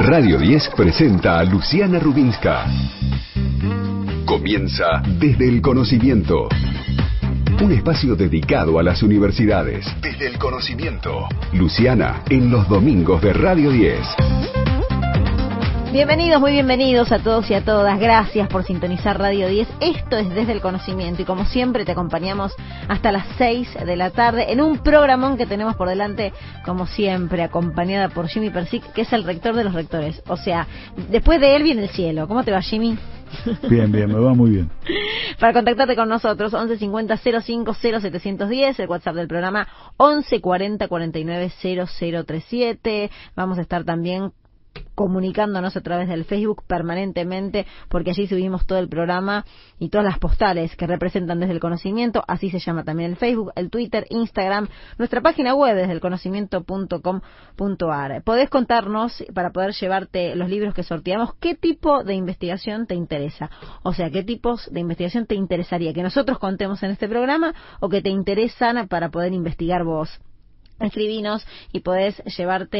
Radio 10 presenta a Luciana Rubinska. Comienza desde el conocimiento. Un espacio dedicado a las universidades. Desde el conocimiento. Luciana en los domingos de Radio 10. Bienvenidos, muy bienvenidos a todos y a todas. Gracias por sintonizar Radio 10. Esto es Desde el Conocimiento y como siempre te acompañamos hasta las 6 de la tarde en un programón que tenemos por delante, como siempre, acompañada por Jimmy Persic, que es el rector de los rectores. O sea, después de él viene el cielo. ¿Cómo te va, Jimmy? Bien, bien, me va muy bien. Para contactarte con nosotros, 1150 05 0710, el WhatsApp del programa 1140 49 0037. Vamos a estar también comunicándonos a través del Facebook permanentemente, porque allí subimos todo el programa y todas las postales que representan desde el conocimiento, así se llama también el Facebook, el Twitter, Instagram, nuestra página web desde el conocimiento.com.ar. Podés contarnos, para poder llevarte los libros que sorteamos, qué tipo de investigación te interesa, o sea, qué tipos de investigación te interesaría que nosotros contemos en este programa o que te interesan para poder investigar vos escribinos y podés llevarte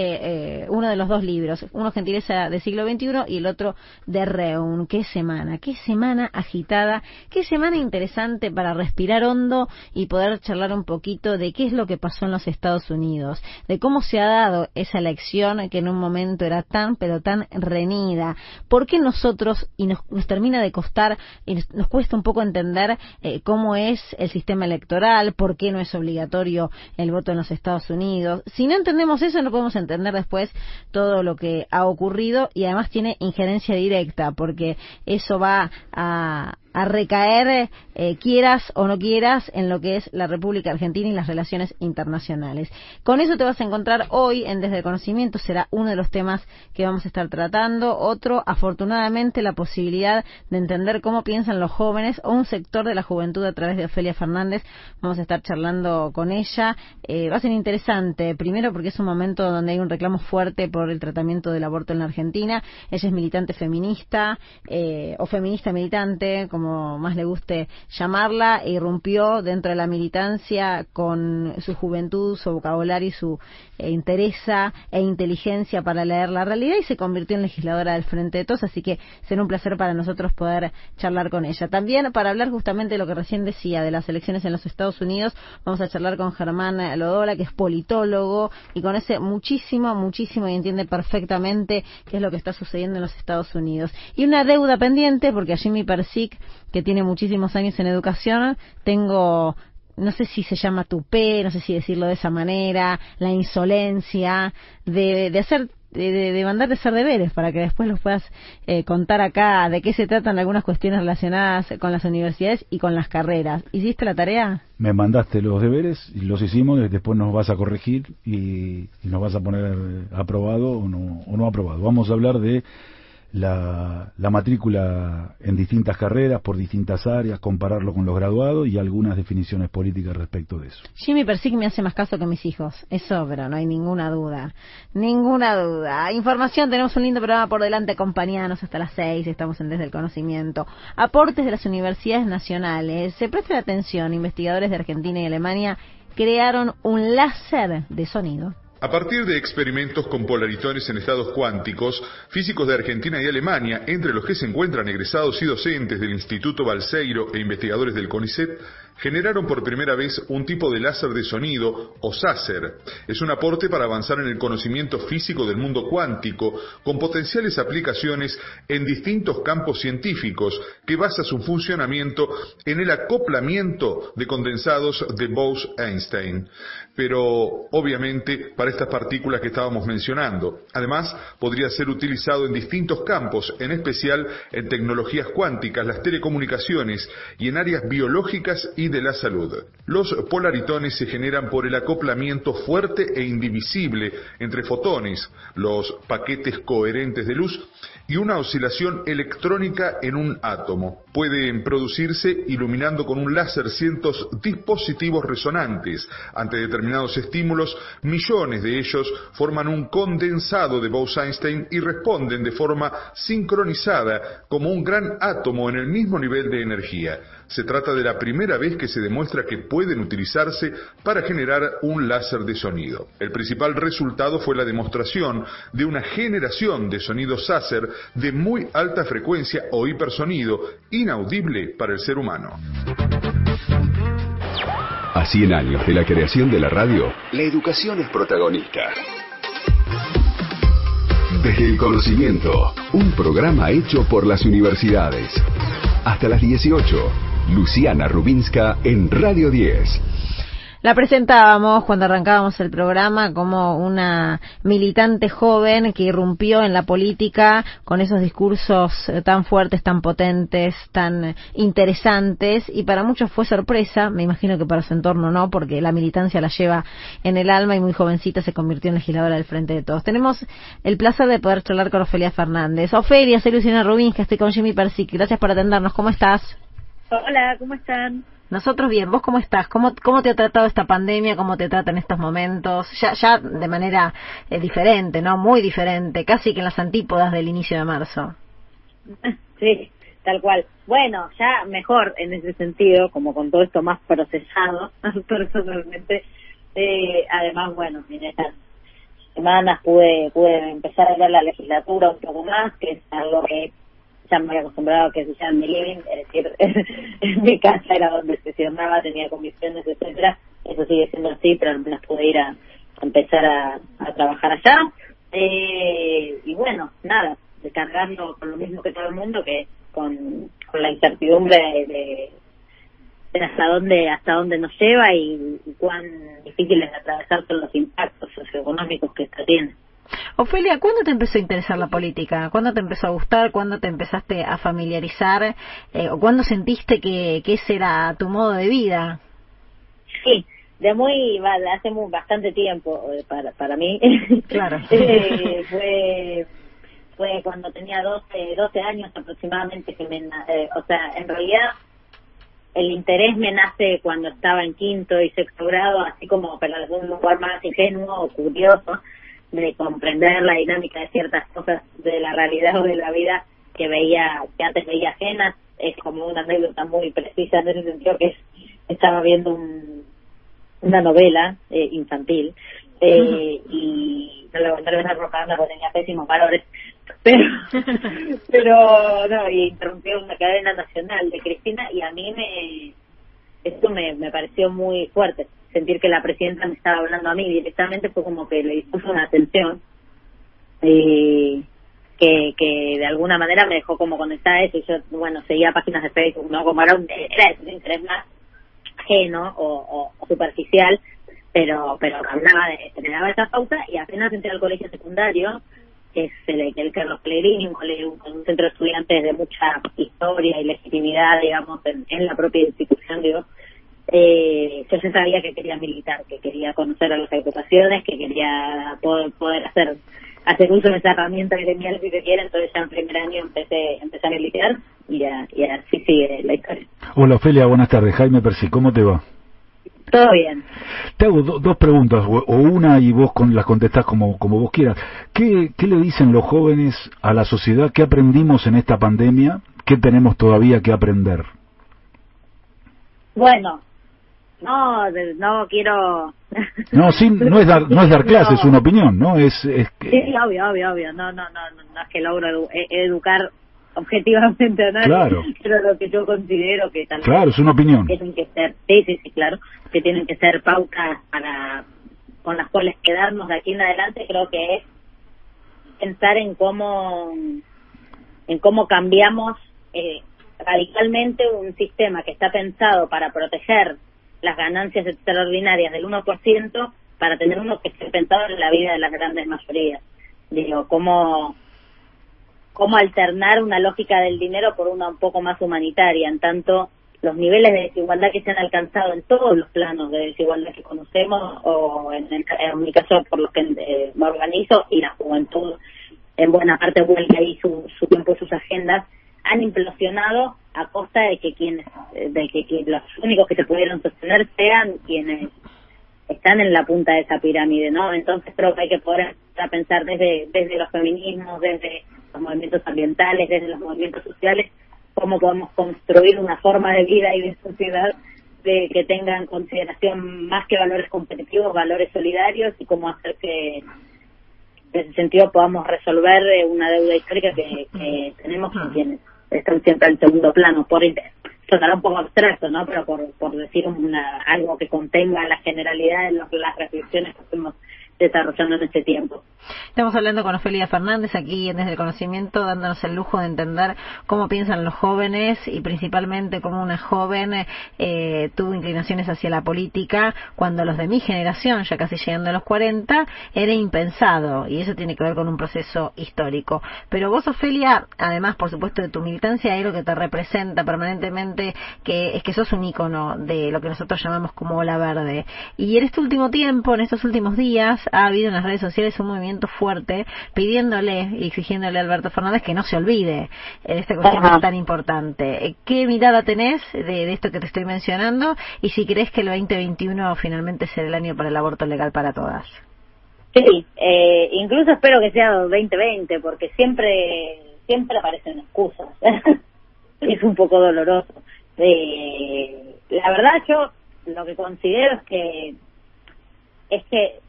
eh, uno de los dos libros, uno Gentileza del siglo XXI y el otro de Reun. Qué semana, qué semana agitada, qué semana interesante para respirar hondo y poder charlar un poquito de qué es lo que pasó en los Estados Unidos, de cómo se ha dado esa elección que en un momento era tan pero tan reñida, por qué nosotros, y nos, termina de costar, y nos, cuesta un poco entender eh, cómo es el sistema electoral, por qué no es obligatorio el voto en los Estados Unidos. Si no entendemos eso, no podemos entender después todo lo que ha ocurrido y además tiene injerencia directa, porque eso va a, a recaer, eh, quieras o no quieras, en lo que es la República Argentina y las relaciones internacionales. Con eso te vas a encontrar hoy en Desde el Conocimiento, será uno de los temas que vamos a estar tratando. Otro, afortunadamente, la posibilidad de entender cómo piensan los jóvenes o un sector de la juventud a través de Ofelia Fernández. Vamos a estar charlando con ella. Eh, va a ser interesante, primero porque es un momento donde hay un reclamo fuerte por el tratamiento del aborto en la Argentina. Ella es militante feminista eh, o feminista militante, más le guste llamarla, e irrumpió dentro de la militancia con su juventud, su vocabulario y su eh, interesa e inteligencia para leer la realidad y se convirtió en legisladora del Frente de Todos, así que será un placer para nosotros poder charlar con ella. También para hablar justamente de lo que recién decía de las elecciones en los Estados Unidos, vamos a charlar con Germán Lodola, que es politólogo y conoce muchísimo, muchísimo y entiende perfectamente qué es lo que está sucediendo en los Estados Unidos. Y una deuda pendiente, porque Jimmy Persic que tiene muchísimos años en educación, tengo no sé si se llama tupé, no sé si decirlo de esa manera, la insolencia de, de hacer de, de, mandarte hacer deberes para que después los puedas eh, contar acá de qué se tratan algunas cuestiones relacionadas con las universidades y con las carreras. ¿Hiciste la tarea? Me mandaste los deberes y los hicimos, después nos vas a corregir y, nos vas a poner aprobado o no, o no aprobado. Vamos a hablar de la, la, matrícula en distintas carreras, por distintas áreas, compararlo con los graduados y algunas definiciones políticas respecto de eso. Jimmy Persic me hace más caso que mis hijos, es sobra, no hay ninguna duda, ninguna duda. Información, tenemos un lindo programa por delante, acompañanos hasta las seis, estamos en Desde el Conocimiento. Aportes de las universidades nacionales, se presta atención, investigadores de Argentina y Alemania crearon un láser de sonido. A partir de experimentos con polaritones en estados cuánticos, físicos de Argentina y Alemania, entre los que se encuentran egresados y docentes del Instituto Balseiro e investigadores del CONICET, generaron por primera vez un tipo de láser de sonido, o SASER. Es un aporte para avanzar en el conocimiento físico del mundo cuántico, con potenciales aplicaciones en distintos campos científicos, que basa su funcionamiento en el acoplamiento de condensados de Bose-Einstein. Pero, obviamente, para estas partículas que estábamos mencionando. Además, podría ser utilizado en distintos campos, en especial en tecnologías cuánticas, las telecomunicaciones y en áreas biológicas y de la salud. Los polaritones se generan por el acoplamiento fuerte e indivisible entre fotones, los paquetes coherentes de luz, y una oscilación electrónica en un átomo. Pueden producirse iluminando con un láser cientos dispositivos resonantes. Ante determinados estímulos, millones de ellos forman un condensado de Bose-Einstein y responden de forma sincronizada como un gran átomo en el mismo nivel de energía. Se trata de la primera vez que se demuestra que pueden utilizarse para generar un láser de sonido. El principal resultado fue la demostración de una generación de sonidos láser de muy alta frecuencia o hipersonido, inaudible para el ser humano. A 100 años de la creación de la radio, la educación es protagonista. Desde el conocimiento, un programa hecho por las universidades. Hasta las 18, Luciana Rubinska en Radio 10. La presentábamos cuando arrancábamos el programa como una militante joven que irrumpió en la política con esos discursos eh, tan fuertes, tan potentes, tan interesantes y para muchos fue sorpresa, me imagino que para su entorno no, porque la militancia la lleva en el alma y muy jovencita se convirtió en legisladora del Frente de Todos. Tenemos el placer de poder charlar con Ofelia Fernández. Ofelia, soy Luciana Rubín, estoy con Jimmy Persic. Gracias por atendernos. ¿Cómo estás? Hola, ¿cómo están? Nosotros bien, ¿vos cómo estás? ¿Cómo, cómo te ha tratado esta pandemia? ¿Cómo te trata en estos momentos? Ya, ya de manera eh, diferente, ¿no? Muy diferente, casi que en las antípodas del inicio de marzo. Sí, tal cual. Bueno, ya mejor en ese sentido, como con todo esto más procesado, personalmente. Eh, además, bueno, en estas semanas pude, pude empezar a ver la legislatura un poco más, que es algo que ya me había acostumbrado a que se llame mi living, es decir, en mi casa era donde sesionaba, tenía comisiones, etcétera. Eso sigue siendo así, pero al menos pude ir a, empezar a, trabajar allá. Eh, y bueno, nada, descargando con lo mismo que todo el mundo, que con, la incertidumbre de, de hasta dónde hasta dónde nos lleva y, y cuán difícil es atravesar todos los impactos socioeconómicos que esto tiene. Ofelia, ¿cuándo te empezó a interesar la política? ¿Cuándo te empezó a gustar? ¿Cuándo te empezaste a familiarizar? Eh, ¿O cuándo sentiste que, que ese era tu modo de vida? Sí, de muy, hace muy, bastante tiempo eh, para, para mí. Claro. eh, fue, fue cuando tenía 12, 12 años aproximadamente que me, eh, o sea, en realidad el interés me nace cuando estaba en quinto y sexto grado, así como de un lugar más ingenuo o curioso de comprender la dinámica de ciertas cosas de la realidad o de la vida que veía, que antes veía ajenas, es como una anécdota muy precisa en ese sentido que es, estaba viendo un, una novela eh, infantil eh, y no le voy a propaganda porque tenía pésimos valores pero pero no y interrumpió una cadena nacional de Cristina y a mí me esto me, me pareció muy fuerte sentir que la presidenta me estaba hablando a mí directamente fue como que le dispuso una atención eh, que, que de alguna manera me dejó como conectada a eso. Y yo bueno seguía páginas de Facebook no como era un, era un interés más ajeno o, o, superficial pero pero hablaba de me daba esa pauta y apenas entré al colegio secundario que es el, el Carlos Pellegrini, un, un centro de estudiantes de mucha historia y legitimidad, digamos, en, en la propia institución, digo, eh, yo ya sabía que quería militar, que quería conocer a las agrupaciones, que quería poder, poder hacer hacer uso de esa herramienta gremial que quiera, entonces ya en primer año empecé, empecé a militar y, y así sigue la historia. Hola Ofelia, buenas tardes. Jaime Percy, ¿cómo te va? Todo bien. Te hago dos preguntas, o, una y vos con, las contestás como, como vos quieras. ¿Qué, ¿Qué le dicen los jóvenes a la sociedad? ¿Qué aprendimos en esta pandemia? ¿Qué tenemos todavía que aprender? Bueno, no, no quiero. No, sí, no es dar, no es dar clases, es una opinión, ¿no? Es, es que... Sí, obvio, obvio, obvio. No, no, no, no, es que logro e, educar objetivamente a nadie, claro. pero lo que yo considero que también claro, es una opinión. tienen que ser, sí, sí, sí, claro, que tienen que ser pautas para con las cuales quedarnos de aquí en adelante, creo que es pensar en cómo en cómo cambiamos eh, radicalmente un sistema que está pensado para proteger las ganancias extraordinarias del 1% para tener uno que esté pensado en la vida de las grandes mayorías. Digo, cómo, cómo alternar una lógica del dinero por una un poco más humanitaria, en tanto los niveles de desigualdad que se han alcanzado en todos los planos de desigualdad que conocemos, o en, mi caso por los que eh, me organizo, y la juventud en buena parte vuelve ahí su, su tiempo y sus agendas, han implosionado a costa de que quienes, de que, los únicos que se pudieron sostener sean quienes están en la punta de esa pirámide, ¿no? Entonces creo que hay que poder a pensar desde, desde los feminismos, desde los movimientos ambientales, desde los movimientos sociales, cómo podemos construir una forma de vida y de sociedad de que tengan consideración más que valores competitivos, valores solidarios y cómo hacer que en ese sentido podamos resolver eh, una deuda histórica que, tenemos con quienes están siempre en segundo plano. Por sonará un poco abstracto, ¿no? Pero por, por decir una, algo que contenga la generalidad de las reflexiones que hacemos desarrollando en este tiempo. Estamos hablando con Ofelia Fernández aquí desde el conocimiento, dándonos el lujo de entender cómo piensan los jóvenes y principalmente cómo una joven eh, tuvo inclinaciones hacia la política cuando los de mi generación, ya casi llegando a los 40, era impensado y eso tiene que ver con un proceso histórico. Pero vos, Ofelia, además, por supuesto, de tu militancia, hay lo que te representa permanentemente, que es que sos un ícono de lo que nosotros llamamos como ola verde. Y en este último tiempo, en estos últimos días, ha habido en las redes sociales un movimiento fuerte pidiéndole y exigiéndole a Alberto Fernández que no se olvide de esta cuestión tan importante. ¿Qué mirada tenés de, esto que te estoy mencionando y si crees que el 2021 finalmente será el año para el aborto legal para todas? Sí, eh, incluso espero que sea 2020 porque siempre siempre aparecen excusas. es un poco doloroso. Eh, la verdad yo lo que considero es que es que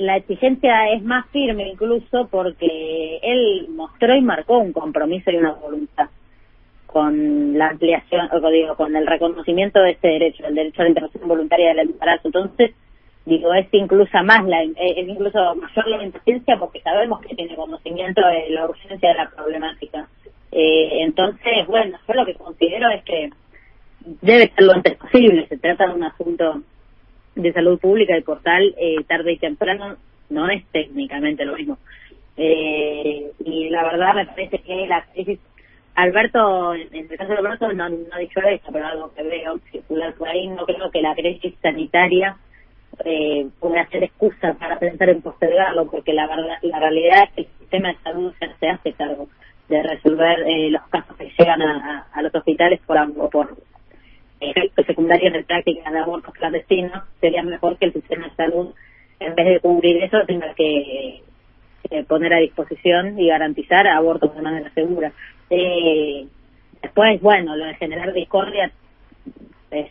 la exigencia es más firme incluso porque él mostró y marcó un compromiso y una voluntad con la ampliación, o digo, con el reconocimiento de este derecho, el derecho a la interrupción voluntaria del embarazo. Entonces, digo, es incluso más la, es incluso mayor la impaciencia porque sabemos que tiene conocimiento de la urgencia de la problemática. Eh, entonces, bueno, yo lo que considero es que debe ser lo antes posible. Se trata de un asunto de salud pública y por tal, eh, tarde y temprano, no es técnicamente lo mismo. Eh, y la verdad me parece que la crisis, Alberto, en el caso de Alberto no, no dicho eso, pero algo que veo circular por ahí, no creo que la crisis sanitaria eh, pueda ser excusa para pensar en postergarlo, porque la verdad, la realidad es que el sistema de salud se hace cargo de resolver eh, los casos que llegan a, a, los hospitales por, por ejemplo secundaria de práctica de abortos clandestinos, sería mejor que el sistema de salud, en vez de cubrir eso, tenga que eh, poner a disposición y garantizar abortos de manera segura. Eh, después, bueno, lo de generar discordia es,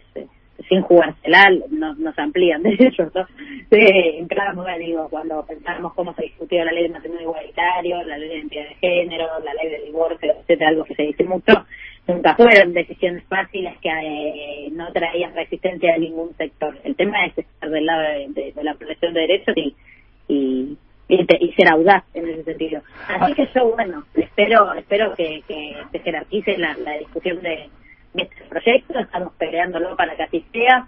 sin jugársela, nos, nos amplían de ellos, ¿no? Sí, claro, digo, cuando pensamos cómo se discutió la ley de matrimonio igualitario, la ley de identidad de género, la ley de divorcio, etcétera, algo que se dice mucho, nunca fueron decisiones fáciles que eh, no traían resistencia de ningún sector. El tema es estar del lado de, la protección de derechos y, y, y, ser audaz en ese sentido. Así que yo, bueno, espero espero que, que se jerarquice la, la discusión de, este proyecto, estamos peleándolo para que así sea.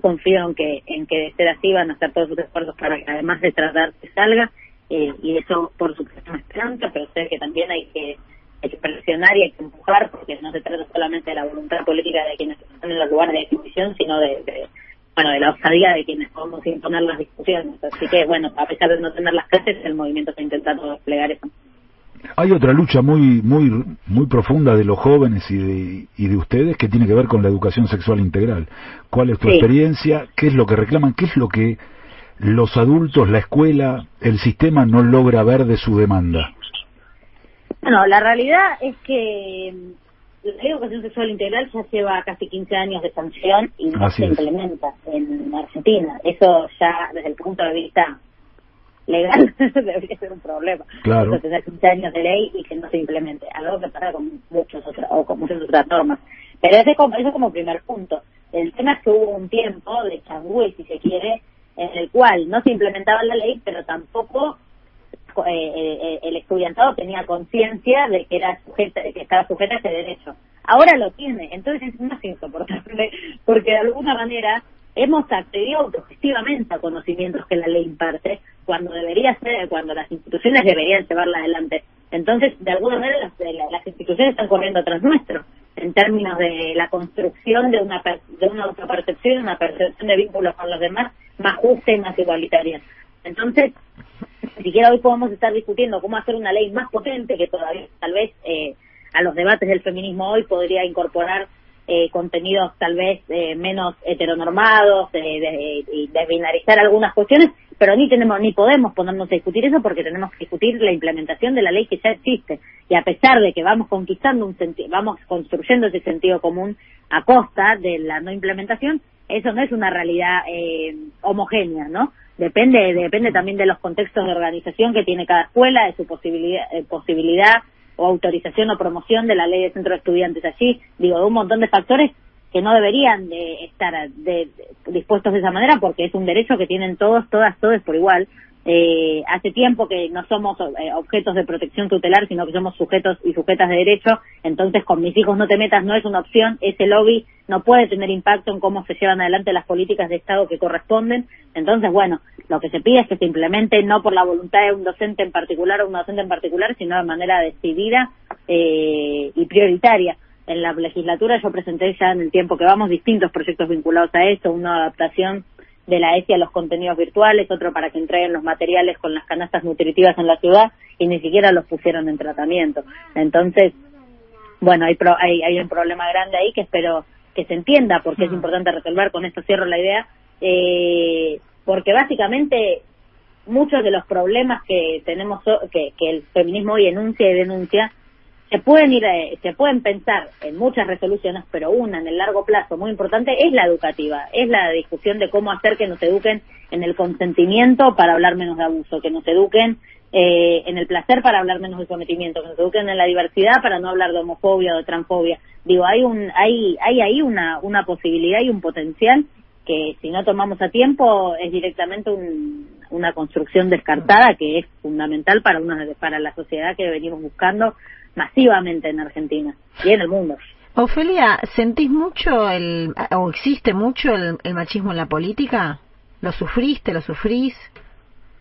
Confío en que, en que de ser así van a hacer todos sus esfuerzos para que además de tratar que salga, eh, y eso por supuesto me esperanza, pero sé que también hay que hay que presionar y hay que empujar porque no se trata solamente de la voluntad política de quienes están en los lugares de discusión, sino de, bueno, de la osadía de quienes podemos imponer las discusiones. Así que, bueno, a pesar de no tener las clases, el movimiento está intentando desplegar eso. Hay otra lucha muy muy muy profunda de los jóvenes y de, y de ustedes que tiene que ver con la educación sexual integral. ¿Cuál es tu experiencia? ¿Qué es lo que reclaman? ¿Qué es lo que los adultos, la escuela, el sistema no logra ver de su demanda? Bueno, la realidad es que mm, la educación sexual integral ya lleva casi 15 años de sanción y no se implementa en Argentina. Eso ya desde el punto de vista legal debería ser un problema. Claro. tener 15 años de ley y que no se implemente, algo que pasa con muchos o con muchas otras normas. Pero ese como, eso como primer punto. El tema es que hubo un tiempo de changüey, si se quiere, en el cual no se implementaba la ley, pero tampoco eh, eh, el estudiantado tenía conciencia de que era sujeta, que estaba sujeta a ese derecho. Ahora lo tiene, entonces es más insoportable, porque de alguna manera hemos accedido autogestivamente a conocimientos que la ley imparte, cuando debería ser, cuando las instituciones deberían llevarla adelante. Entonces, de alguna manera, las, las instituciones están corriendo atrás nuestro, en términos de la construcción de una, de una autopercepción, una percepción de vínculos con los demás más justa y más igualitaria. Entonces, siquiera hoy podemos estar discutiendo cómo hacer una ley más potente que todavía tal vez eh, a los debates del feminismo hoy podría incorporar eh, contenidos tal vez eh, menos heteronormados, de, y desbinarizar algunas cuestiones, pero ni tenemos ni podemos ponernos a discutir eso porque tenemos que discutir la implementación de la ley que ya existe y a pesar de que vamos conquistando un vamos construyendo ese sentido común a costa de la no implementación, eso no es una realidad eh, homogénea, ¿no? Depende depende también de los contextos de organización que tiene cada escuela, de su posibilidad posibilidad o autorización o promoción de la ley de centro de estudiantes allí, digo, de un montón de factores que no deberían de estar de, dispuestos de esa manera porque es un derecho que tienen todos, todas, todos por igual. Eh, hace tiempo que no somos eh, objetos de protección tutelar, sino que somos sujetos y sujetas de derecho. Entonces, con mis hijos no te metas no es una opción. Ese lobby no puede tener impacto en cómo se llevan adelante las políticas de Estado que corresponden. Entonces, bueno, lo que se pide es que se implemente no por la voluntad de un docente en particular o una docente en particular, sino de manera decidida eh, y prioritaria. En la legislatura yo presenté ya en el tiempo que vamos distintos proyectos vinculados a esto, una adaptación de la ESI a los contenidos virtuales, otro para que entreguen los materiales con las canastas nutritivas en la ciudad y ni siquiera los pusieron en tratamiento. Entonces, bueno, hay, hay, hay un problema grande ahí que espero que se entienda porque es importante resolver, con esto cierro la idea, eh, porque básicamente muchos de los problemas que tenemos que, que el feminismo hoy enuncia y denuncia se pueden ir eh, se pueden pensar en muchas resoluciones pero una en el largo plazo muy importante es la educativa es la discusión de cómo hacer que nos eduquen en el consentimiento para hablar menos de abuso que nos eduquen eh, en el placer para hablar menos de sometimiento que nos eduquen en la diversidad para no hablar de homofobia o de transfobia. Digo hay un hay hay ahí una una posibilidad y un potencial que si no tomamos a tiempo es directamente una construcción descartada que es fundamental para una para la sociedad que venimos buscando masivamente en Argentina y en el mundo. Ofelia, ¿sentís mucho el o existe mucho el, machismo en la política? ¿Lo sufriste, lo sufrís?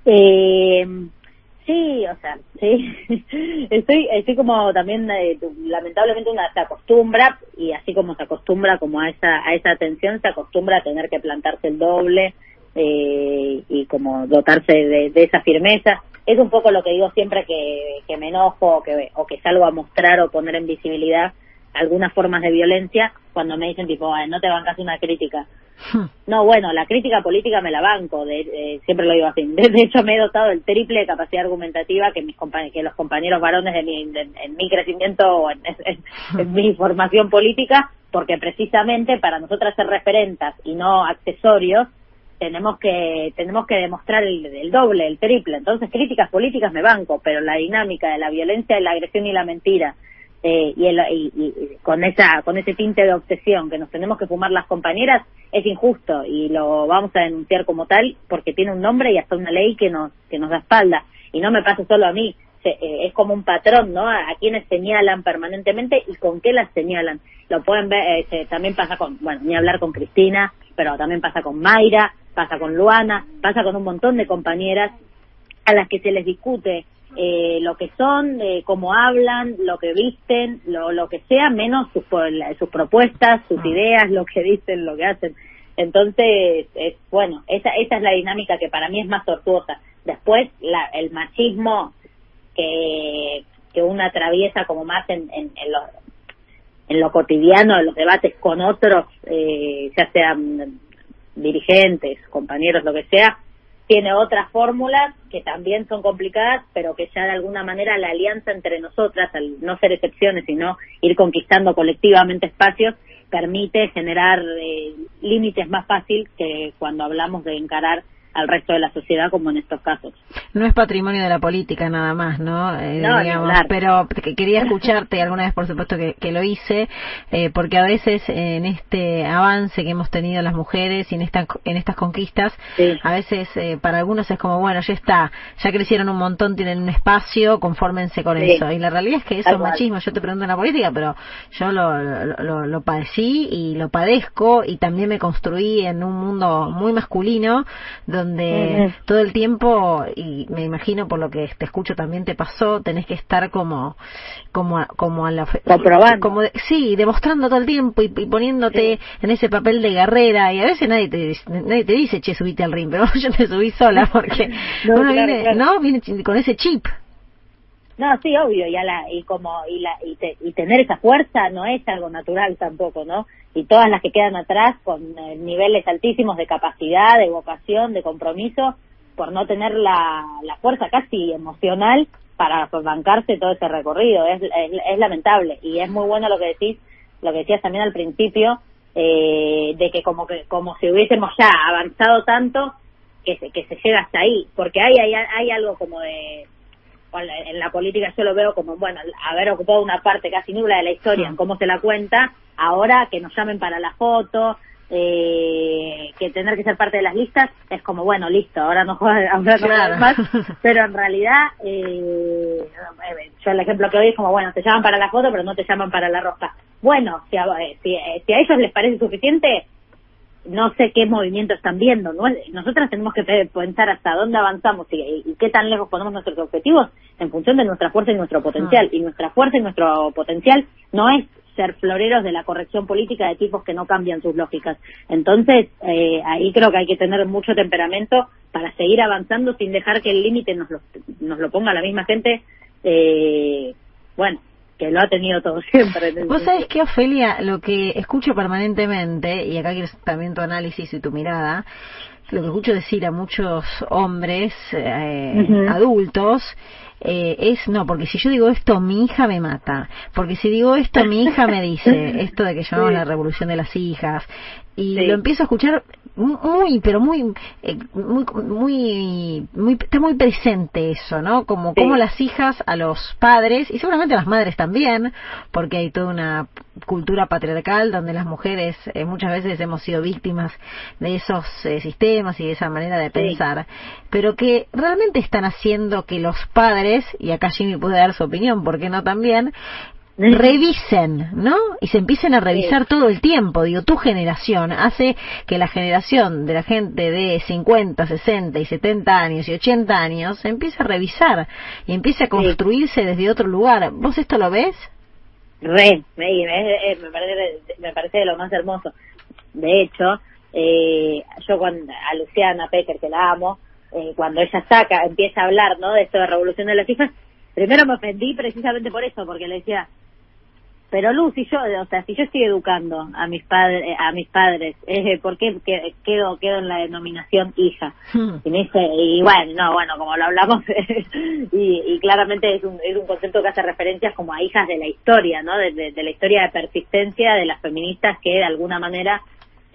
Eh, Sí, o sea, sí. estoy, estoy como también, eh, lamentablemente una se acostumbra, y así como se acostumbra como a esa, a esa atención, se acostumbra a tener que plantarse el doble eh, y como dotarse de, esa firmeza. Es un poco lo que digo siempre que, que me enojo o que, o que salgo a mostrar o poner en visibilidad algunas formas de violencia cuando me dicen tipo, no te bancas una crítica. No, bueno, la crítica política me la banco, de, siempre lo digo así. De, hecho, me he dotado el triple de capacidad argumentativa que mis que los compañeros varones de mi, en mi crecimiento o en, mi formación política, porque precisamente para nosotras ser referentas y no accesorios, tenemos que tenemos que demostrar el, el, doble, el triple. Entonces, críticas políticas me banco, pero la dinámica de la violencia, la agresión y la mentira eh, y, el, y, con esa con ese tinte de obsesión que nos tenemos que fumar las compañeras es injusto y lo vamos a denunciar como tal porque tiene un nombre y hasta una ley que nos que nos da espalda. Y no me pasa solo a mí eh, es como un patrón no a, quienes señalan permanentemente y con qué las señalan. Lo pueden ver eh, también pasa con bueno ni hablar con Cristina pero también pasa con Mayra pasa con Luana pasa con un montón de compañeras a las que se les discute eh, lo que son, eh, cómo hablan, lo que visten, lo, lo que sea, menos sus, sus propuestas, sus ah. ideas, lo que dicen, lo que hacen. Entonces, es, bueno, esa, esa es la dinámica que para mí es más tortuosa. Después, la, el machismo que, que uno atraviesa como más en, en, en, lo, en lo cotidiano, en los debates con otros, eh, ya sean dirigentes, compañeros, lo que sea, tiene otras fórmulas que también son complicadas, pero que ya de alguna manera la alianza entre nosotras, al no ser excepciones, sino ir conquistando colectivamente espacios, permite generar eh, límites más fácil que cuando hablamos de encarar al resto de la sociedad como en estos casos. No es patrimonio de la política nada más, ¿no? Eh, pero quería escucharte alguna vez, por supuesto que, lo hice, eh, porque a veces en este avance que hemos tenido las mujeres y en, esta, en estas conquistas, a veces eh, para algunos es como, bueno, ya está, ya crecieron un montón, tienen un espacio, confórmense con eso. Y la realidad es que eso es machismo. Yo te pregunto en la política, pero yo lo, lo padecí y lo padezco y también me construí en un mundo muy masculino donde todo el tiempo, y me imagino por lo que te escucho también te pasó, tenés que estar como, como, como a la... Como, sí, demostrando todo el tiempo y, poniéndote en ese papel de guerrera y a veces nadie te, nadie te dice, che, subite al ring, pero yo te subí sola porque uno viene, ¿no? Viene con ese chip. No, sí, obvio, y, la, y como y, la, y, y, tener esa fuerza no es algo natural tampoco, ¿no? Y todas las que quedan atrás con eh, niveles altísimos de capacidad, de vocación, de compromiso, por no tener la, la fuerza casi emocional para bancarse todo ese recorrido. Es, es, lamentable y es muy bueno lo que decís, lo que decías también al principio, eh, de que como que como si hubiésemos ya avanzado tanto que se, que se llega hasta ahí, porque hay, hay, hay algo como de en la política yo lo veo como, bueno, haber ocupado una parte casi nula de la historia en cómo se la cuenta, ahora que nos llamen para la foto, eh, que tener que ser parte de las listas es como, bueno, listo, ahora no juegas más, pero en realidad, eh, yo el ejemplo que doy es como, bueno, te llaman para la foto, pero no te llaman para la roja. Bueno, si a, eh, si, eh, si a ellos les parece suficiente, no sé qué movimiento están viendo. ¿no? Nosotras tenemos que pensar hasta dónde avanzamos y, qué tan lejos ponemos nuestros objetivos en función de nuestra fuerza y nuestro potencial. Ah. Y nuestra fuerza y nuestro potencial no es ser floreros de la corrección política de tipos que no cambian sus lógicas. Entonces, eh, ahí creo que hay que tener mucho temperamento para seguir avanzando sin dejar que el límite nos lo, nos lo ponga la misma gente. Eh, bueno, que lo ha tenido todo siempre. Vos sabés que, Ofelia, lo que escucho permanentemente, y acá quiero también tu análisis y tu mirada, lo que escucho decir a muchos hombres eh, adultos eh, es no, porque si yo digo esto, mi hija me mata. Porque si digo esto, mi hija me dice esto de que llamamos la revolución de las hijas. Y lo empiezo a escuchar muy, pero muy, eh, muy, muy, muy, está muy presente eso, ¿no? Como, como las hijas a los padres y seguramente a las madres también, porque hay toda una cultura patriarcal donde las mujeres eh, muchas veces hemos sido víctimas de esos eh, sistemas y de esa manera de pensar, pero que realmente están haciendo que los padres, y acá Jimmy puede dar su opinión, ¿por qué no también? Revisen, ¿no? Y se empiecen a revisar todo el tiempo. Digo, tu generación hace que la generación de la gente de 50, 60 y 70 años y 80 años se empiece a revisar y empiece a construirse desde otro lugar. ¿Vos esto lo ves? Re, me, me, parece, me parece de lo más hermoso. De hecho, eh, yo cuando, a Luciana Pecker, que la amo, eh, cuando ella saca, empieza a hablar, ¿no? De esto de revolución de las hijas, primero me ofendí precisamente por eso, porque le decía, pero Luz, si yo, o sea, si yo estoy educando a mis padres, a mis padres, eh, ¿por qué quedo, quedo en la denominación hija? Hmm. Y, me dice, y bueno, no, bueno, como lo hablamos, y, y, claramente es un, es un concepto que hace referencias como a hijas de la historia, ¿no? De, de, la historia de persistencia de las feministas que de alguna manera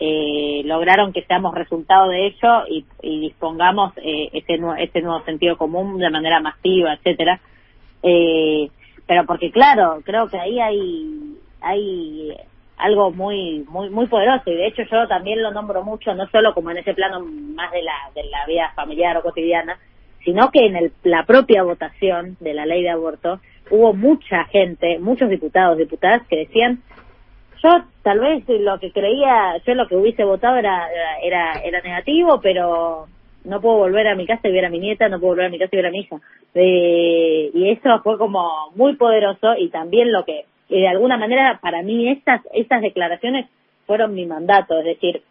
eh, lograron que seamos resultado de ello y, y dispongamos eh, ese, ese nuevo sentido común de manera masiva, etcétera. Eh, pero porque claro, creo que ahí hay hay algo muy muy muy poderoso. Y de hecho yo también lo nombro mucho no solo como en ese plano más de la de la vida familiar o cotidiana sino que en el, la propia votación de la ley de aborto hubo mucha gente muchos diputados diputadas que decían yo tal vez lo que creía yo lo que hubiese votado era era era negativo pero no puedo volver a mi casa y ver a mi nieta, no puedo volver a mi casa y ver a mi hija. Eh, y eso fue como muy poderoso y también lo que, de alguna manera, para mí estas, estas declaraciones fueron mi mandato, es decir,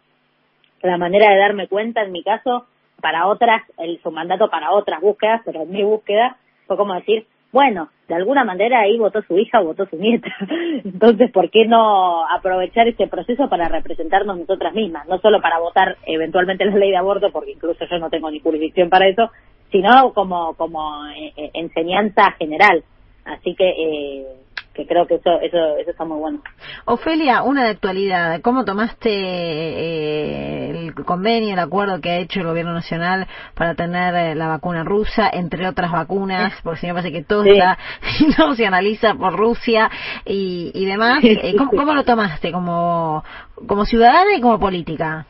la manera de darme cuenta, en mi caso, para otras, el, su mandato para otras búsquedas, pero en mi búsqueda fue como decir, bueno, de alguna manera ahí votó su hija votó su nieta. Entonces, ¿por qué no aprovechar este proceso para representarnos nosotras mismas? No solo para votar eventualmente la ley de aborto, porque incluso yo no tengo ni jurisdicción para eso, sino como, como eh, eh, enseñanza general. Así que eh, que creo que eso, eso, eso está muy bueno. Ofelia, una de actualidad, ¿cómo tomaste eh, el convenio, el acuerdo que ha hecho el gobierno nacional para tener eh, la vacuna rusa, entre otras vacunas, porque si me parece que todo está, no se analiza por Rusia y, y demás, eh, ¿cómo, lo tomaste como, como ciudadana y como política?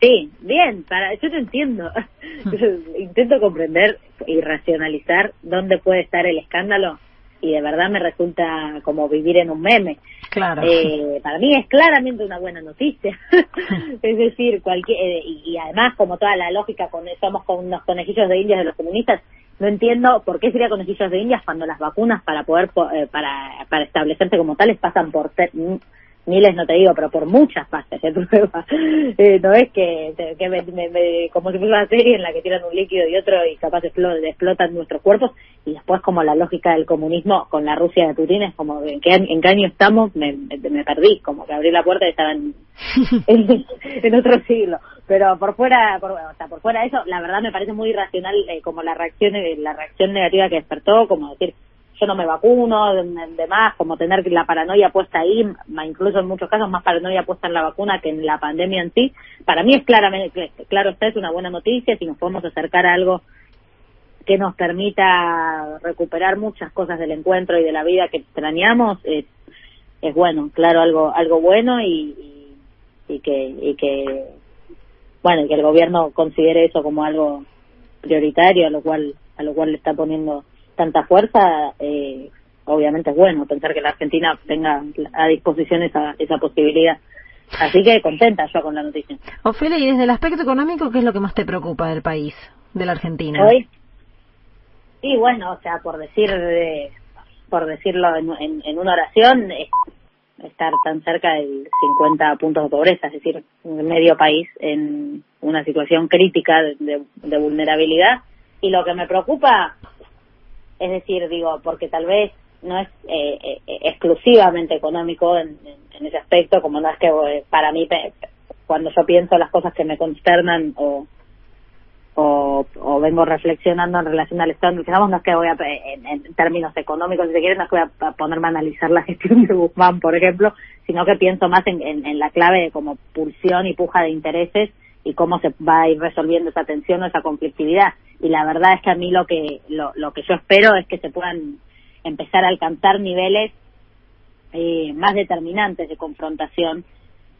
Sí, bien, para, yo te entiendo. Intento comprender y racionalizar dónde puede estar el escándalo y de verdad me resulta como vivir en un meme. Claro. Eh, para mí es claramente una buena noticia. es decir, cualquier eh, y, además como toda la lógica con somos con unos conejillos de indias de los comunistas, no entiendo por qué sería conejillos de indias cuando las vacunas para poder eh, para para establecerse como tales pasan por miles no te digo, pero por muchas fases de prueba. Eh, no es que, que me, me, como si fuera una serie en la que tiran un líquido y otro y capaz explotan nuestros cuerpos y después como la lógica del comunismo con la Rusia de Putin es como en qué, en qué año estamos me, me, perdí, como que abrí la puerta y estaba en, en, otro siglo. Pero por fuera, por, o sea, por fuera de eso, la verdad me parece muy irracional eh, como la reacción, la reacción negativa que despertó, como decir, yo no me vacuno, demás, como tener la paranoia puesta ahí, incluso en muchos casos más paranoia puesta en la vacuna que en la pandemia en sí. Para mí es claramente, claro, esta es una buena noticia, si nos podemos acercar a algo que nos permita recuperar muchas cosas del encuentro y de la vida que extrañamos, es, es bueno, claro, algo, algo bueno y, y, que, y que, bueno, y que el gobierno considere eso como algo prioritario, a lo cual, a lo cual le está poniendo tanta fuerza, eh, obviamente es bueno pensar que la Argentina tenga a disposición esa, esa posibilidad. Así que contenta yo con la noticia. Ofelia, y desde el aspecto económico, ¿qué es lo que más te preocupa del país, de la Argentina? Hoy, sí, bueno, o sea, por decir, por decirlo en, en, una oración, estar tan cerca del 50 puntos de pobreza, es decir, medio país en una situación crítica de, de vulnerabilidad. Y lo que me preocupa es decir, digo, porque tal vez no es eh, eh, exclusivamente económico en, ese aspecto, como no es que eh, para mí, cuando yo pienso las cosas que me consternan o, o, vengo reflexionando en relación al Estado en no es que voy a, en, términos económicos, si se quiere, no es que voy a ponerme a analizar la gestión de Guzmán, por ejemplo, sino que pienso más en, en, la clave de como pulsión y puja de intereses y cómo se va a ir resolviendo esa tensión o esa conflictividad. Y la verdad es que a mí lo que lo, lo que yo espero es que se puedan empezar a alcanzar niveles eh, más determinantes de confrontación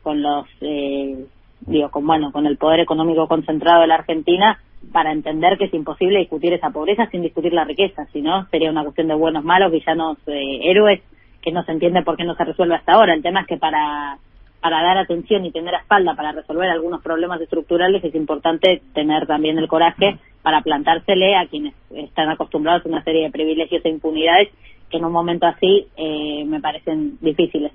con los eh, digo con bueno con el poder económico concentrado de la Argentina para entender que es imposible discutir esa pobreza sin discutir la riqueza. Si no sería una cuestión de buenos malos villanos eh, héroes que no se entiende por qué no se resuelve hasta ahora. El tema es que para para dar atención y tener espalda para resolver algunos problemas estructurales es importante tener también el coraje para plantársele a quienes están acostumbrados a una serie de privilegios e impunidades que en un momento así eh, me parecen difíciles.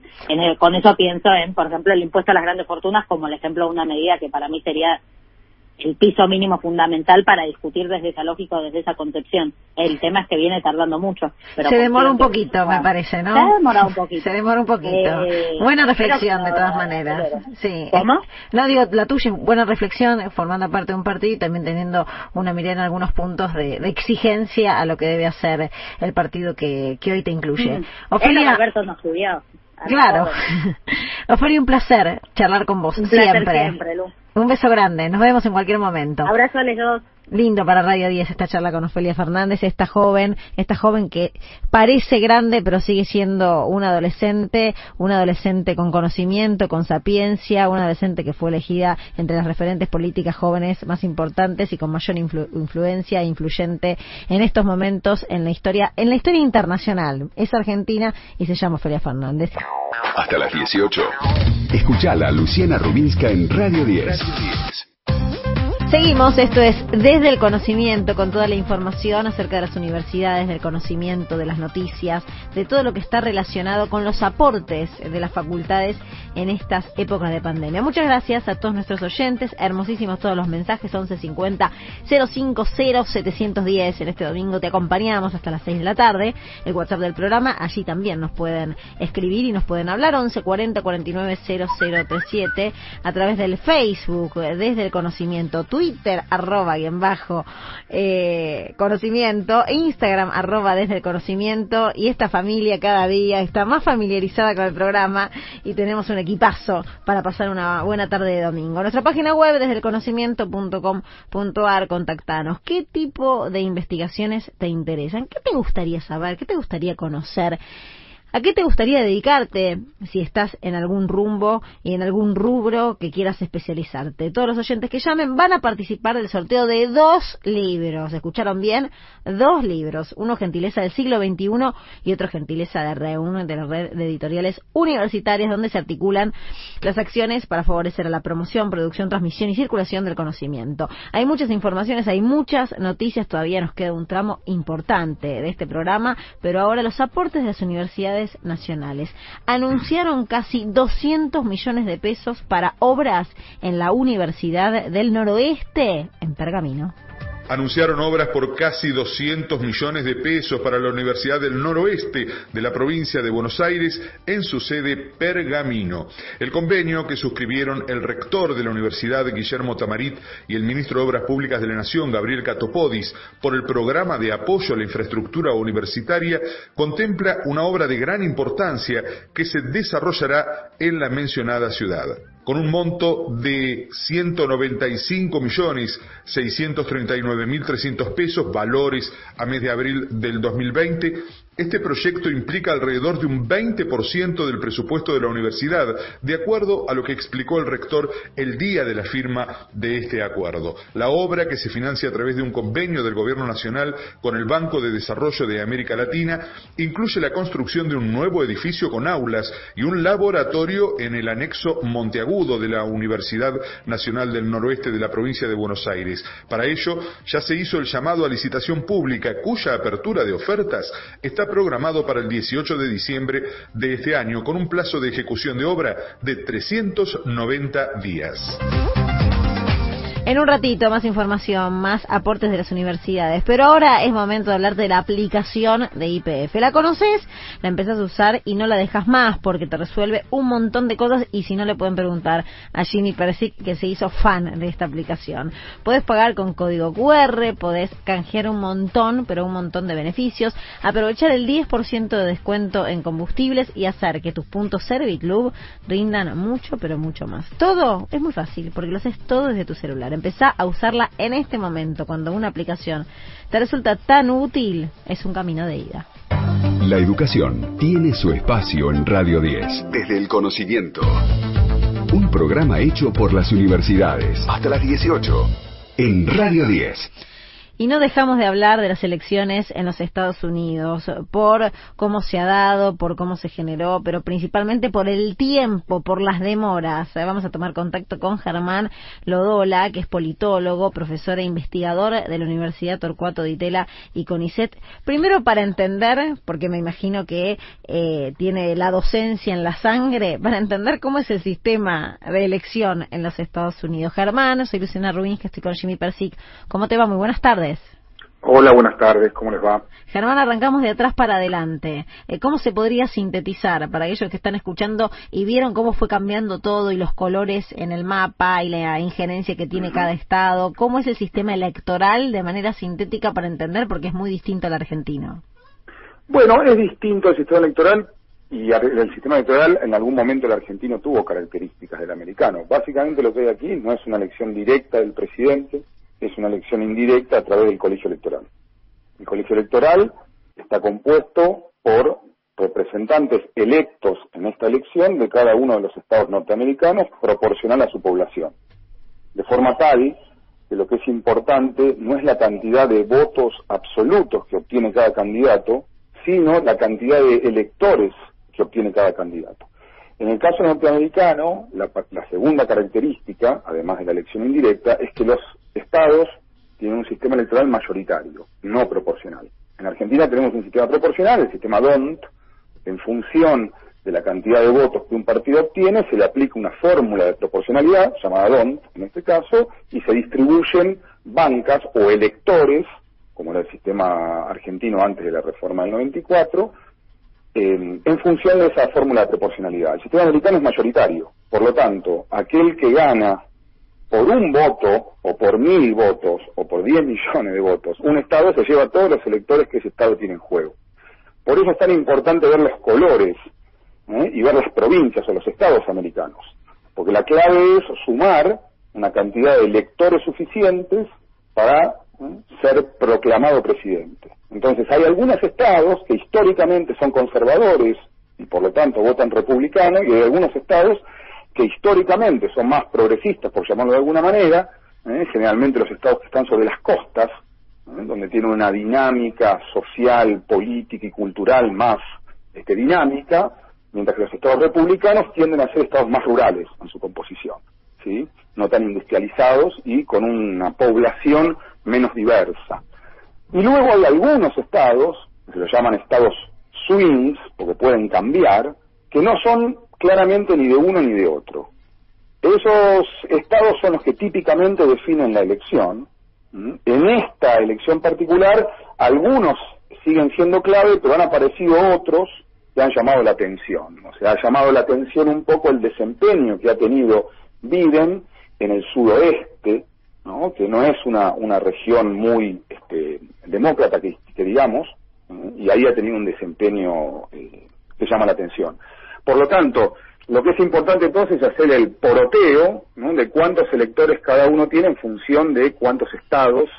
con eso pienso en, por ejemplo, el impuesto a las grandes fortunas como el ejemplo de una medida que para mí sería el piso mínimo fundamental para discutir desde esa lógica o desde esa concepción. El tema es que viene tardando mucho. Pero se demora un poquito, me parece, ¿no? Se demora un poquito. Se demora un poquito. Eh, buena reflexión, de todas maneras. Sí. ¿Cómo? No, digo, la tuya, buena reflexión, formando parte de un partido y también teniendo una mirada en algunos puntos de, exigencia a lo que debe hacer el partido que, que hoy te incluye. Mm. Ofelia, Alberto no estudió. Claro. Ofelia, un placer charlar con vos. Un siempre. siempre, Un beso grande. Nos vemos en cualquier momento. Abrazo a los dos. Lindo para Radio 10 esta charla con Ofelia Fernández, esta joven, esta joven que parece grande pero sigue siendo una adolescente, una adolescente con conocimiento, con sapiencia, una adolescente que fue elegida entre las referentes políticas jóvenes más importantes y con mayor influencia e influyente en estos momentos en la historia, en la historia internacional. Es argentina y se llama Ofelia Fernández. Hasta las 18. Escuchala Luciana Rubinska en Radio 10. Radio 10. Seguimos, esto es Desde el Conocimiento, con toda la información acerca de las universidades, del conocimiento, de las noticias, de todo lo que está relacionado con los aportes de las facultades en estas épocas de pandemia. Muchas gracias a todos nuestros oyentes, hermosísimos todos los mensajes, 1150 050 710. En este domingo te acompañamos hasta las 6 de la tarde, el WhatsApp del programa, allí también nos pueden escribir y nos pueden hablar, 1140 49 0037, a través del Facebook, Desde el Conocimiento, arroba y bajo eh, conocimiento, Instagram, arroba desde el conocimiento, y esta familia cada día está más familiarizada con el programa y tenemos un equipazo para pasar una buena tarde de domingo. Nuestra página web desde el conocimiento.com.ar, contactanos. ¿Qué tipo de investigaciones te interesan? ¿Qué te gustaría saber? ¿Qué te gustaría conocer? ¿A qué te gustaría dedicarte si estás en algún rumbo y en algún rubro que quieras especializarte? Todos los oyentes que llamen van a participar del sorteo de dos libros. ¿Escucharon bien? Dos libros. Uno gentileza del siglo XXI y otro gentileza de REUN, de la red de editoriales universitarias, donde se articulan las acciones para favorecer a la promoción, producción, transmisión y circulación del conocimiento. Hay muchas informaciones, hay muchas noticias. Todavía nos queda un tramo importante de este programa, pero ahora los aportes de las universidades nacionales. Anunciaron casi 200 millones de pesos para obras en la Universidad del Noroeste, en Pergamino anunciaron obras por casi 200 millones de pesos para la Universidad del Noroeste de la provincia de Buenos Aires en su sede Pergamino. El convenio que suscribieron el rector de la universidad, Guillermo Tamarit, y el ministro de Obras Públicas de la Nación, Gabriel Catopodis, por el programa de apoyo a la infraestructura universitaria, contempla una obra de gran importancia que se desarrollará en la mencionada ciudad con un monto de 195 millones 639 mil 300 pesos, valores a mes de abril del 2020, este proyecto implica alrededor de un 20% del presupuesto de la universidad, de acuerdo a lo que explicó el rector el día de la firma de este acuerdo. La obra, que se financia a través de un convenio del Gobierno Nacional con el Banco de Desarrollo de América Latina, incluye la construcción de un nuevo edificio con aulas y un laboratorio en el anexo Monteagudo de la Universidad Nacional del Noroeste de la provincia de Buenos Aires. Para ello, ya se hizo el llamado a licitación pública, cuya apertura de ofertas está programado para el 18 de diciembre de este año, con un plazo de ejecución de obra de 390 días. En un ratito más información, más aportes de las universidades. Pero ahora es momento de hablar de la aplicación de IPF. ¿La conoces? La empezás a usar y no la dejas más porque te resuelve un montón de cosas y si no le pueden preguntar a Ginny Persic que se hizo fan de esta aplicación. Puedes pagar con código QR, podés canjear un montón, pero un montón de beneficios, aprovechar el 10% de descuento en combustibles y hacer que tus puntos Serviclub rindan mucho, pero mucho más. Todo es muy fácil porque lo haces todo desde tu celular. Empezá a usarla en este momento, cuando una aplicación te resulta tan útil, es un camino de ida. La educación tiene su espacio en Radio 10, desde el conocimiento. Un programa hecho por las universidades. Hasta las 18, en Radio 10. Y no dejamos de hablar de las elecciones en los Estados Unidos, por cómo se ha dado, por cómo se generó, pero principalmente por el tiempo, por las demoras. Vamos a tomar contacto con Germán Lodola, que es politólogo, profesor e investigador de la Universidad Torcuato de Itela y CONICET. Primero para entender, porque me imagino que eh, tiene la docencia en la sangre, para entender cómo es el sistema de elección en los Estados Unidos. Germán, soy Luciana Rubín, que estoy con Jimmy Persic. ¿Cómo te va? Muy buenas tardes. Hola, buenas tardes, ¿cómo les va? Germán, arrancamos de atrás para adelante. Eh, ¿Cómo se podría sintetizar para aquellos que están escuchando y vieron cómo fue cambiando todo y los colores en el mapa y la injerencia que tiene cada estado? ¿Cómo es el sistema electoral de manera sintética para entender? Porque es muy distinto al argentino. Bueno, es distinto el sistema electoral y el sistema electoral en algún momento el argentino tuvo características del americano. Básicamente lo que hay aquí no es una elección directa del presidente, es una elección indirecta a través del colegio electoral. El colegio electoral está compuesto por representantes electos en esta elección de cada uno de los estados norteamericanos proporcional a su población. De forma tal que lo que es importante no es la cantidad de votos absolutos que obtiene cada candidato, sino la cantidad de electores que obtiene cada candidato. En el caso norteamericano, la, la, segunda característica, además de la elección indirecta, es que los estados tienen un sistema electoral mayoritario, no proporcional. En Argentina tenemos un sistema proporcional, el sistema DONT, en función de la cantidad de votos que un partido obtiene, se le aplica una fórmula de proporcionalidad, llamada DONT en este caso, y se distribuyen bancas o electores, como era el sistema argentino antes de la reforma del 94, en función de esa fórmula de proporcionalidad. El sistema americano es mayoritario, por lo tanto, aquel que gana por un voto, o por mil votos, o por diez millones de votos, un Estado se lleva a todos los electores que ese Estado tiene en juego. Por eso es tan importante ver los colores ¿eh? y ver las provincias o los estados americanos, porque la clave es sumar una cantidad de electores suficientes para ¿eh? Ser proclamado presidente. Entonces hay algunos estados que históricamente son conservadores y por lo tanto votan republicano y hay algunos estados que históricamente son más progresistas, por llamarlo de alguna manera, ¿eh? generalmente los estados que están sobre las costas, ¿eh? donde tienen una dinámica social, política y cultural más este, dinámica, mientras que los estados republicanos tienden a ser estados más rurales en su composición, ¿sí? no tan industrializados y con una población menos diversa. Y luego hay algunos estados, se los llaman estados swings, o que pueden cambiar, que no son claramente ni de uno ni de otro. Esos estados son los que típicamente definen la elección. En esta elección particular, algunos siguen siendo clave, pero han aparecido otros que han llamado la atención. O sea, ha llamado la atención un poco el desempeño que ha tenido Biden en el sudoeste, ¿no? que no es una, una región muy este, demócrata, que, digamos, y ahí ha tenido un desempeño eh, que llama la atención. Por lo tanto, lo que es importante entonces es hacer el poroteo de cuántos electores cada uno tiene en función de cuántos estados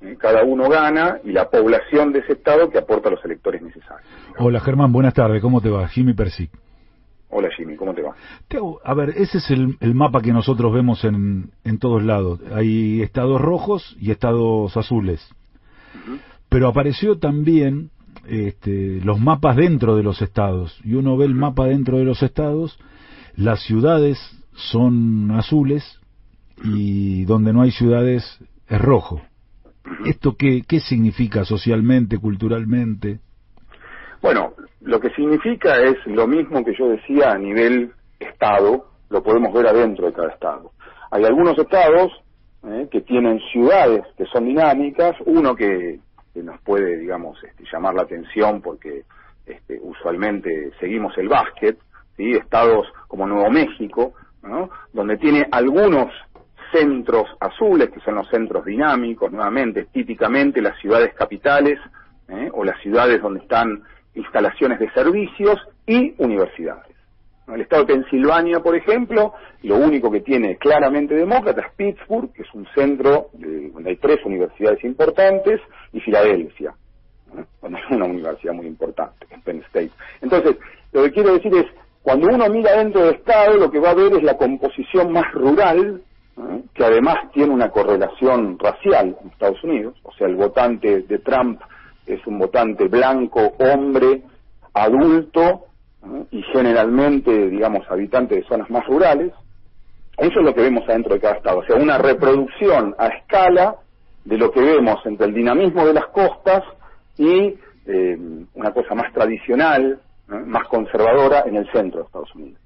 ¿eh? cada uno gana y la población de ese estado que aporta los electores necesarios. Hola Germán, buenas tardes, ¿cómo te va? Jimmy Persic. Hola Jimmy, ¿cómo te va? a ver, ese es el, mapa que nosotros vemos en, en, todos lados. Hay estados rojos y estados azules. Pero apareció también este, los mapas dentro de los estados. Y uno ve el mapa dentro de los estados, las ciudades son azules y donde no hay ciudades es rojo. ¿Esto qué, qué significa socialmente, culturalmente? Bueno, lo que significa es lo mismo que yo decía a nivel Estado, lo podemos ver adentro de cada Estado. Hay algunos Estados eh, que tienen ciudades que son dinámicas, uno que, nos puede, digamos, este, llamar la atención porque este, usualmente seguimos el básquet, ¿sí? estados como Nuevo México, donde tiene algunos centros azules, que son los centros dinámicos, nuevamente, típicamente las ciudades capitales ¿eh? o las ciudades donde están instalaciones de servicios y universidades. El estado de Pensilvania, por ejemplo, lo único que tiene claramente demócrata es Pittsburgh, que es un centro donde hay tres universidades importantes, y Filadelfia, donde hay una universidad muy importante, Penn State. Entonces, lo que quiero decir es, cuando uno mira dentro del Estado, lo que va a ver es la composición más rural que además tiene una correlación racial en Estados Unidos, o sea, el votante de Trump es un votante blanco, hombre, adulto y generalmente, digamos, habitante de zonas más rurales. Eso es lo que vemos adentro de cada estado, o sea, una reproducción a escala de lo que vemos entre el dinamismo de las costas y eh, una cosa más tradicional, más conservadora en el centro de Estados Unidos.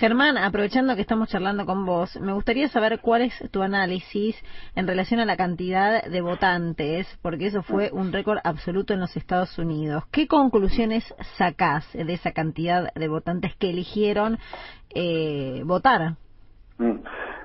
Germán, aprovechando que estamos charlando con vos, me gustaría saber cuál es tu análisis en relación a la cantidad de votantes, porque eso fue un récord absoluto en los Estados Unidos. ¿Qué conclusiones sacás de esa cantidad de votantes que eligieron eh, votar? Mm.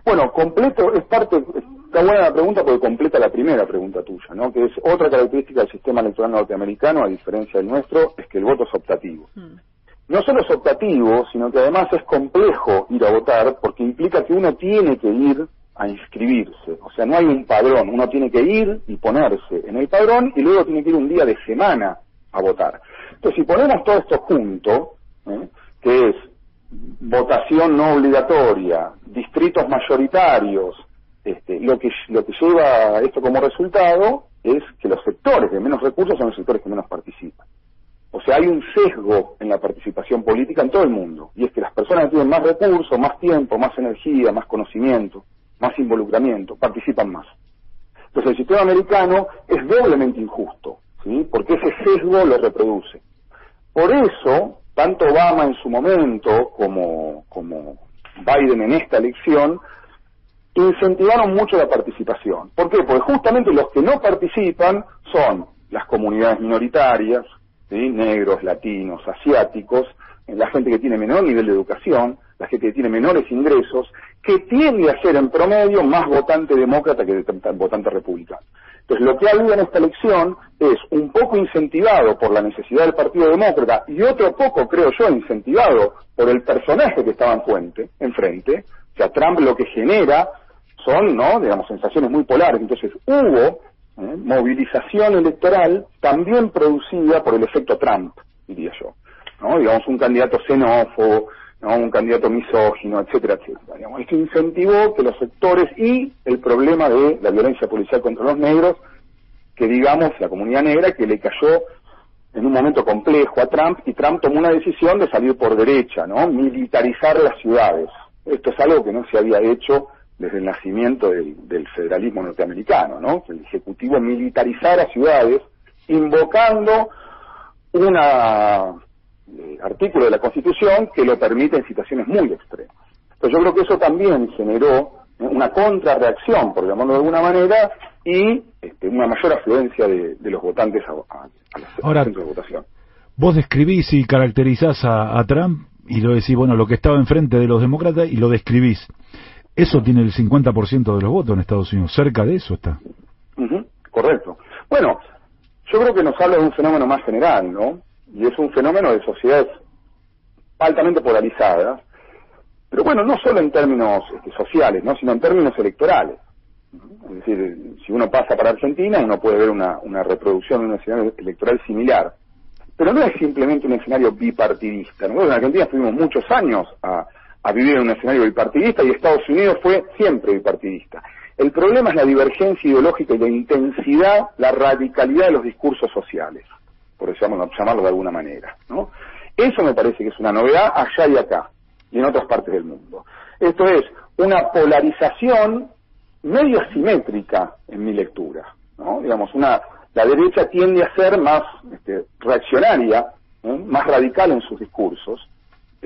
Bueno, completo, es parte, está buena la pregunta porque completa la primera pregunta tuya, ¿no? Que es otra característica del sistema electoral norteamericano, a diferencia del nuestro, es que el voto es optativo. Mm no solo es optativo, sino que además es complejo ir a votar porque implica que uno tiene que ir a inscribirse. O sea, no hay un padrón, uno tiene que ir y ponerse en el padrón y luego tiene que ir un día de semana a votar. Entonces, si ponemos todo esto junto, ¿eh? que es votación no obligatoria, distritos mayoritarios, este, lo que lo que lleva esto como resultado es que los sectores de menos recursos son los sectores que menos participan. O sea, hay un sesgo en la participación política en todo el mundo, y es que las personas que tienen más recursos, más tiempo, más energía, más conocimiento, más involucramiento, participan más. Entonces el sistema americano es doblemente injusto, ¿sí? porque ese sesgo lo reproduce. Por eso, tanto Obama en su momento como, como Biden en esta elección, incentivaron mucho la participación. ¿Por qué? Porque justamente los que no participan son las comunidades minoritarias, negros, latinos, asiáticos, la gente que tiene menor nivel de educación, la gente que tiene menores ingresos, que tiende a ser en promedio más votante demócrata que votante republicano. Entonces, lo que ha habido en esta elección es un poco incentivado por la necesidad del Partido Demócrata y otro poco, creo yo, incentivado por el personaje que estaba en fuente, enfrente. O sea, Trump lo que genera son, ¿no?, digamos, sensaciones muy polares. Entonces, hubo ¿eh? movilización electoral también producida por el efecto Trump, diría yo. ¿no? Digamos, un candidato xenófobo, ¿no? un candidato misógino, etcétera, etcétera. Digamos, esto incentivó que los sectores y el problema de la violencia policial contra los negros, que digamos, la comunidad negra, que le cayó en un momento complejo a Trump, y Trump tomó una decisión de salir por derecha, ¿no? Militarizar las ciudades. Esto es algo que no se había hecho desde el nacimiento del, federalismo norteamericano, ¿no? El Ejecutivo militarizara ciudades invocando una artículo de la Constitución que lo permite en situaciones muy extremas. Entonces yo creo que eso también generó una contrarreacción, por llamarlo de alguna manera, y este, una mayor afluencia de, los votantes a, a, de votación. Vos describís y caracterizás a, Trump y lo decís, bueno, lo que estaba enfrente de los demócratas y lo describís. Eso tiene el 50% de los votos en Estados Unidos, cerca de eso está. correcto. Bueno, yo creo que nos habla de un fenómeno más general, ¿no? Y es un fenómeno de sociedades altamente polarizadas, pero bueno, no solo en términos este, sociales, ¿no? sino en términos electorales. Es decir, si uno pasa para Argentina, uno puede ver una, una reproducción de un escenario electoral similar. Pero no es simplemente un escenario bipartidista. Nosotros en Argentina estuvimos muchos años a, a vivir en un escenario bipartidista y Estados Unidos fue siempre bipartidista. El problema es la divergencia ideológica y la intensidad, la radicalidad de los discursos sociales, por llamarlo de alguna manera. Eso me parece que es una novedad allá y acá, y en otras partes del mundo. Esto es una polarización medio asimétrica en mi lectura. Digamos, una, la derecha tiende a ser más este, reaccionaria, más radical en sus discursos,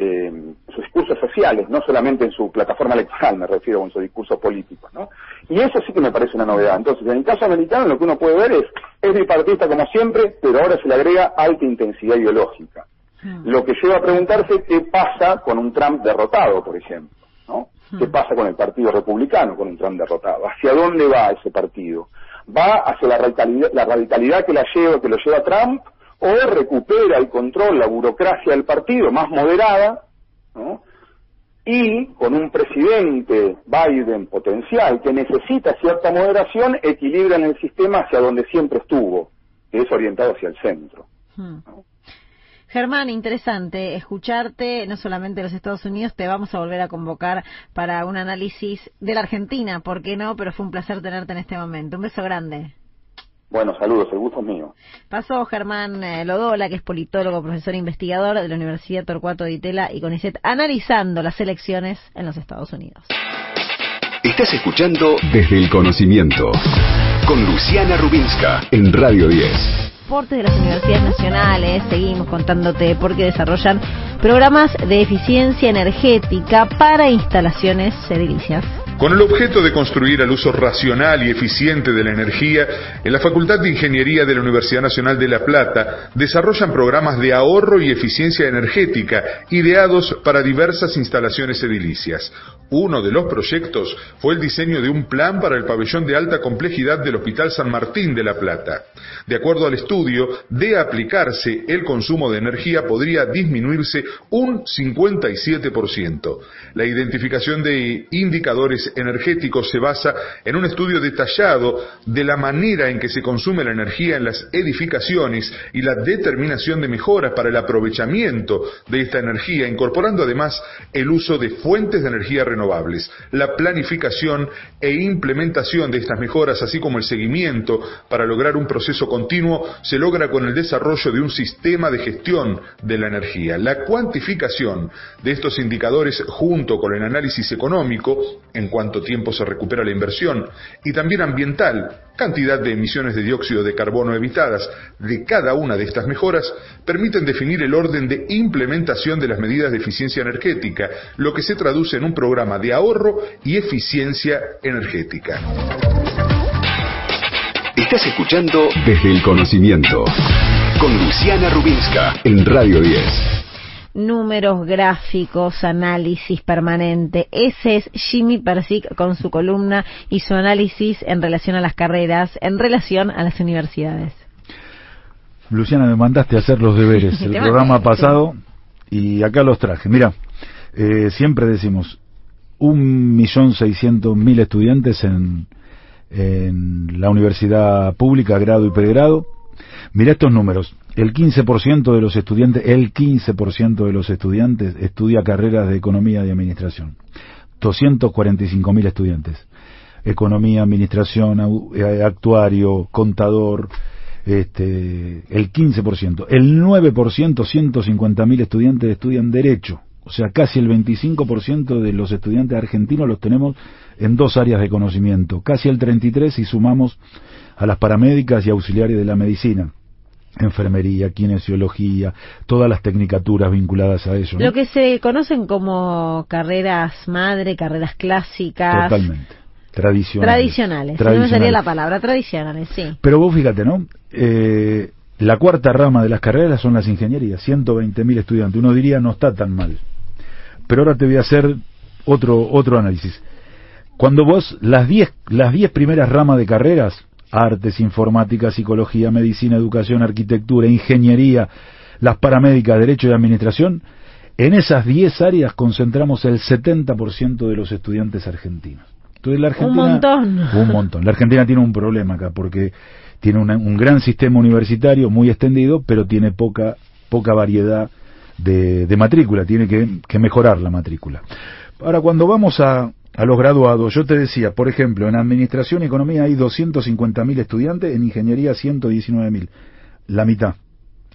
eh, sus discursos sociales, no solamente en su plataforma electoral, me refiero, en sus discursos políticos, ¿no? Y eso sí que me parece una novedad. Entonces, en el caso americano lo que uno puede ver es, es bipartidista como siempre, pero ahora se le agrega alta intensidad ideológica. Hmm. Lo que lleva a preguntarse qué pasa con un Trump derrotado, por ejemplo, ¿no? ¿Qué hmm. pasa con el Partido Republicano con un Trump derrotado? ¿Hacia dónde va ese partido? ¿Va hacia la radicalidad, la radicalidad que la lleva, que lo lleva Trump? O recupera el control, la burocracia del partido más moderada, y con un presidente Biden potencial que necesita cierta moderación, equilibra en el sistema hacia donde siempre estuvo, que es orientado hacia el centro. Hmm. Germán, interesante escucharte, no solamente de los Estados Unidos, te vamos a volver a convocar para un análisis de la Argentina, ¿por qué no? Pero fue un placer tenerte en este momento. Un beso grande. Bueno, saludos, el gusto es mío. Pasó Germán eh, Lodola, que es politólogo, profesor e investigador de la Universidad Torcuato de Itela y CONICET, analizando las elecciones en los Estados Unidos. Estás escuchando Desde el Conocimiento con Luciana Rubinska en Radio 10 de las universidades nacionales, seguimos contándote por qué desarrollan programas de eficiencia energética para instalaciones edilicias. Con el objeto de construir el uso racional y eficiente de la energía, en la Facultad de Ingeniería de la Universidad Nacional de La Plata desarrollan programas de ahorro y eficiencia energética ideados para diversas instalaciones edilicias. Uno de los proyectos fue el diseño de un plan para el pabellón de alta complejidad del Hospital San Martín de La Plata. De acuerdo al estudio, de aplicarse el consumo de energía podría disminuirse un 57%. La identificación de indicadores energéticos se basa en un estudio detallado de la manera en que se consume la energía en las edificaciones y la determinación de mejoras para el aprovechamiento de esta energía, incorporando además el uso de fuentes de energía la planificación e implementación de estas mejoras, así como el seguimiento para lograr un proceso continuo, se logra con el desarrollo de un sistema de gestión de la energía. La cuantificación de estos indicadores junto con el análisis económico en cuánto tiempo se recupera la inversión, y también ambiental, cantidad de emisiones de dióxido de carbono evitadas de cada una de estas mejoras, permiten definir el orden de implementación de las medidas de eficiencia energética, lo que se traduce en un programa de ahorro y eficiencia energética. Estás escuchando Desde el Conocimiento con Luciana Rubinska en Radio 10 números, gráficos, análisis permanente. Ese es Jimmy Persic con su columna y su análisis en relación a las carreras, en relación a las universidades. Luciana, me mandaste a hacer los deberes el programa pasado y acá los traje. Mira, eh, siempre decimos un millón seiscientos mil estudiantes en, en la universidad pública, grado y pregrado. Mira estos números el 15% de los estudiantes, el 15% de los estudiantes estudia carreras de economía y administración. 245.000 estudiantes. Economía, administración, eh, actuario, contador, este, el 15%. El 9%, 150.000 estudiantes estudian derecho. O sea, casi el 25% de los estudiantes argentinos los tenemos en dos áreas de conocimiento. Casi el 33% si sumamos a las paramédicas y auxiliares de la medicina enfermería, kinesiología, todas las tecnicaturas vinculadas a eso. Lo que se conocen como carreras madre, carreras clásicas. Totalmente. Tradicionales. Tradicionales. tradicionales. No sería la palabra, tradicionales, sí. Pero vos fíjate, ¿no? Eh, la cuarta rama de las carreras son las ingenierías, 120.000 estudiantes. Uno diría no está tan mal. Pero ahora te voy a hacer otro, otro análisis. Cuando vos, las 10 las diez primeras ramas de carreras, artes, informática, psicología, medicina, educación, arquitectura, ingeniería, las paramédicas, derecho y administración, en esas 10 áreas concentramos el 70% de los estudiantes argentinos. Entonces, la Argentina, un montón. Un montón. La Argentina tiene un problema acá porque tiene un gran sistema universitario muy extendido, pero tiene poca, poca variedad de, matrícula, tiene que, mejorar la matrícula. Ahora, cuando vamos a, a los graduados, yo te decía, por ejemplo, en Administración y Economía hay 250.000 estudiantes, en Ingeniería 119.000, la mitad.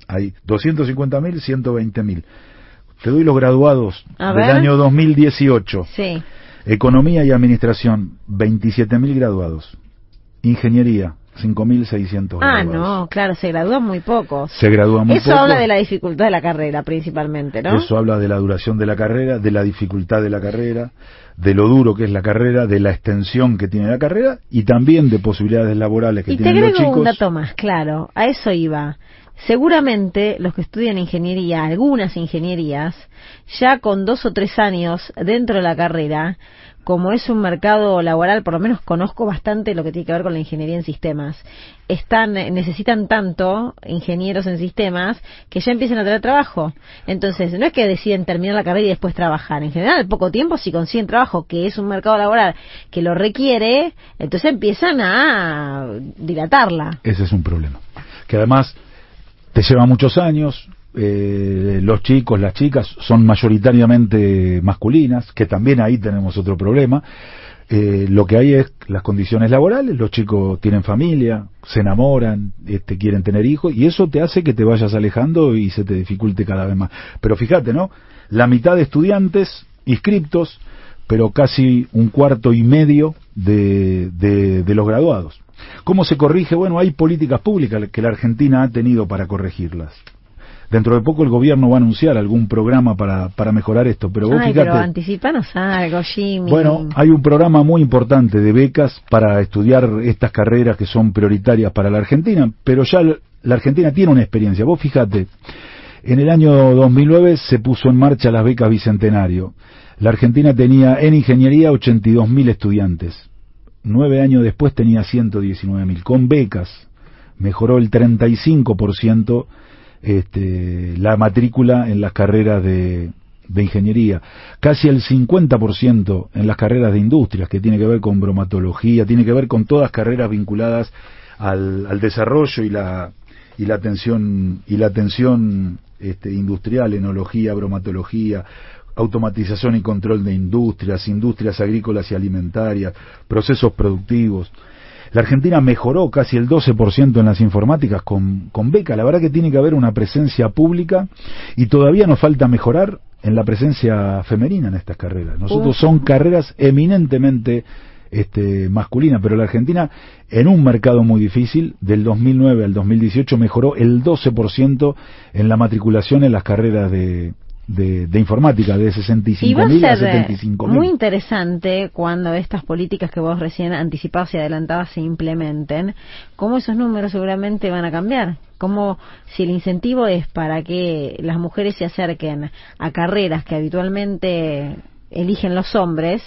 Hay 250.000, 120.000. Te doy los graduados del año 2018. Sí. Economía y Administración, 27.000 graduados. Ingeniería, 5.600 Ah, no, claro, se gradúan muy pocos. Se gradúan muy Eso habla de la dificultad de la carrera, principalmente, ¿no? Eso habla de la duración de la carrera, de la dificultad de la carrera, de lo duro que es la carrera, de la extensión que tiene la carrera y también de posibilidades laborales que tienen los chicos. Y te agrego un dato más, claro, a eso iba. Seguramente los que estudian ingeniería, algunas ingenierías, ya con dos o tres años dentro de la carrera, como es un mercado laboral, por lo menos conozco bastante lo que tiene que ver con la ingeniería en sistemas. Están, necesitan tanto ingenieros en sistemas que ya empiezan a tener trabajo. Entonces, no es que deciden terminar la carrera y después trabajar. En general, poco tiempo, si consiguen trabajo, que es un mercado laboral que lo requiere, entonces empiezan a dilatarla. Ese es un problema. Que además te lleva muchos años, eh, los chicos, las chicas son mayoritariamente masculinas, que también ahí tenemos otro problema. Eh, lo que hay es las condiciones laborales, los chicos tienen familia, se enamoran, este, quieren tener hijos, y eso te hace que te vayas alejando y se te dificulte cada vez más. Pero fíjate, ¿no? La mitad de estudiantes inscriptos, pero casi un cuarto y medio de, de los graduados. ¿Cómo se corrige? Bueno, hay políticas públicas que la Argentina ha tenido para corregirlas. Dentro de poco el gobierno va a anunciar algún programa para, para mejorar esto, pero vos fíjate... pero anticipanos algo, Jimmy. Bueno, hay un programa muy importante de becas para estudiar estas carreras que son prioritarias para la Argentina, pero ya la Argentina tiene una experiencia. Vos fíjate, en el año 2009 se puso en marcha las becas Bicentenario. La Argentina tenía en ingeniería 82.000 estudiantes. Nueve años después tenía 119.000. Con becas mejoró el 35% este, la matrícula en las carreras de, ingeniería, casi el 50% en las carreras de industrias, que tiene que ver con bromatología, tiene que ver con todas carreras vinculadas al, desarrollo y la, y la atención, y la atención este, industrial, enología, bromatología, automatización y control de industrias, industrias agrícolas y alimentarias, procesos productivos. La Argentina mejoró casi el 12% en las informáticas con, con beca. La verdad que tiene que haber una presencia pública y todavía nos falta mejorar en la presencia femenina en estas carreras. Nosotros son carreras eminentemente este, masculinas, pero la Argentina en un mercado muy difícil, del 2009 al 2018 mejoró el 12% en la matriculación en las carreras de, de, informática de 65.000 a, a 75.000. Muy interesante cuando estas políticas que vos recién anticipabas y adelantabas se implementen, cómo esos números seguramente van a cambiar. Como si el incentivo es para que las mujeres se acerquen a carreras que habitualmente eligen los hombres,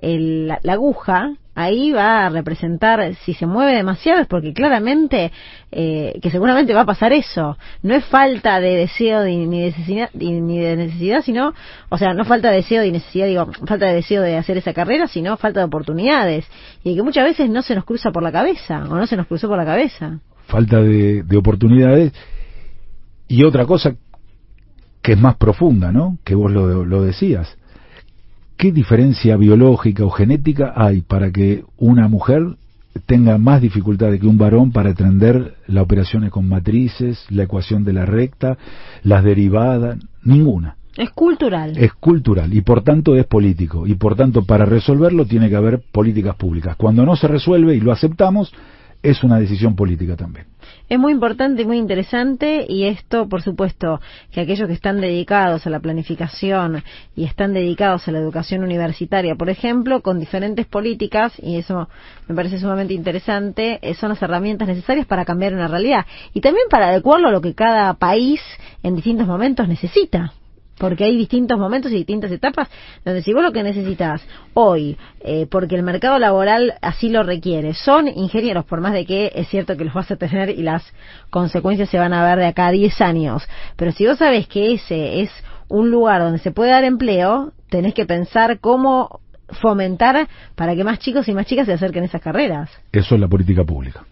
la, aguja ahí va a representar, si se mueve demasiado es porque claramente, eh, que seguramente va a pasar eso. No es falta de deseo ni, de necesidad, ni de necesidad, sino, o sea, no falta de deseo y necesidad, digo, falta de deseo de hacer esa carrera, sino falta de oportunidades. Y que muchas veces no se nos cruza por la cabeza, o no se nos cruzó por la cabeza. Falta de, de oportunidades. Y otra cosa que es más profunda, ¿no? Que vos lo, lo decías ¿qué diferencia biológica o genética hay para que una mujer tenga más dificultades que un varón para entender las operaciones con matrices, la ecuación de la recta, las derivadas? Ninguna. Es cultural. Es cultural y por tanto es político. Y por tanto para resolverlo tiene que haber políticas públicas. Cuando no se resuelve y lo aceptamos, es una decisión política también. Es muy importante y muy interesante y esto, por supuesto, que aquellos que están dedicados a la planificación y están dedicados a la educación universitaria, por ejemplo, con diferentes políticas, y eso me parece sumamente interesante, eh, son las herramientas necesarias para cambiar una realidad y también para adecuarlo a lo que cada país en distintos momentos necesita porque hay distintos momentos y distintas etapas donde si vos lo que necesitas hoy, eh, porque el mercado laboral así lo requiere, son ingenieros, por más de que es cierto que los vas a tener y las consecuencias se van a ver de acá a 10 años, pero si vos sabés que ese es un lugar donde se puede dar empleo, tenés que pensar cómo fomentar para que más chicos y más chicas se acerquen a esas carreras. Eso es la política pública.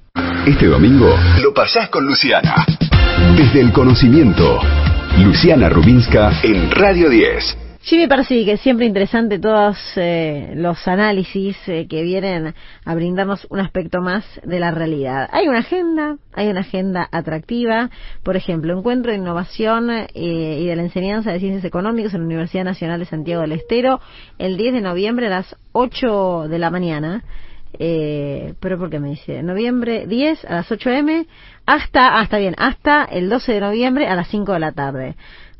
Este domingo lo pasás con Luciana. Desde el conocimiento Luciana Rubinska en Radio 10. Sí, me parece que siempre interesante todos eh, los análisis eh, que vienen a brindarnos un aspecto más de la realidad. Hay una agenda, hay una agenda atractiva, por ejemplo, encuentro de innovación eh, y de la enseñanza de ciencias económicas en la Universidad Nacional de Santiago del Estero el 10 de noviembre a las 8 de la mañana. Eh, pero porque me dice noviembre 10 a las 8 m hasta, hasta bien, hasta el 12 de noviembre a las 5 de la tarde.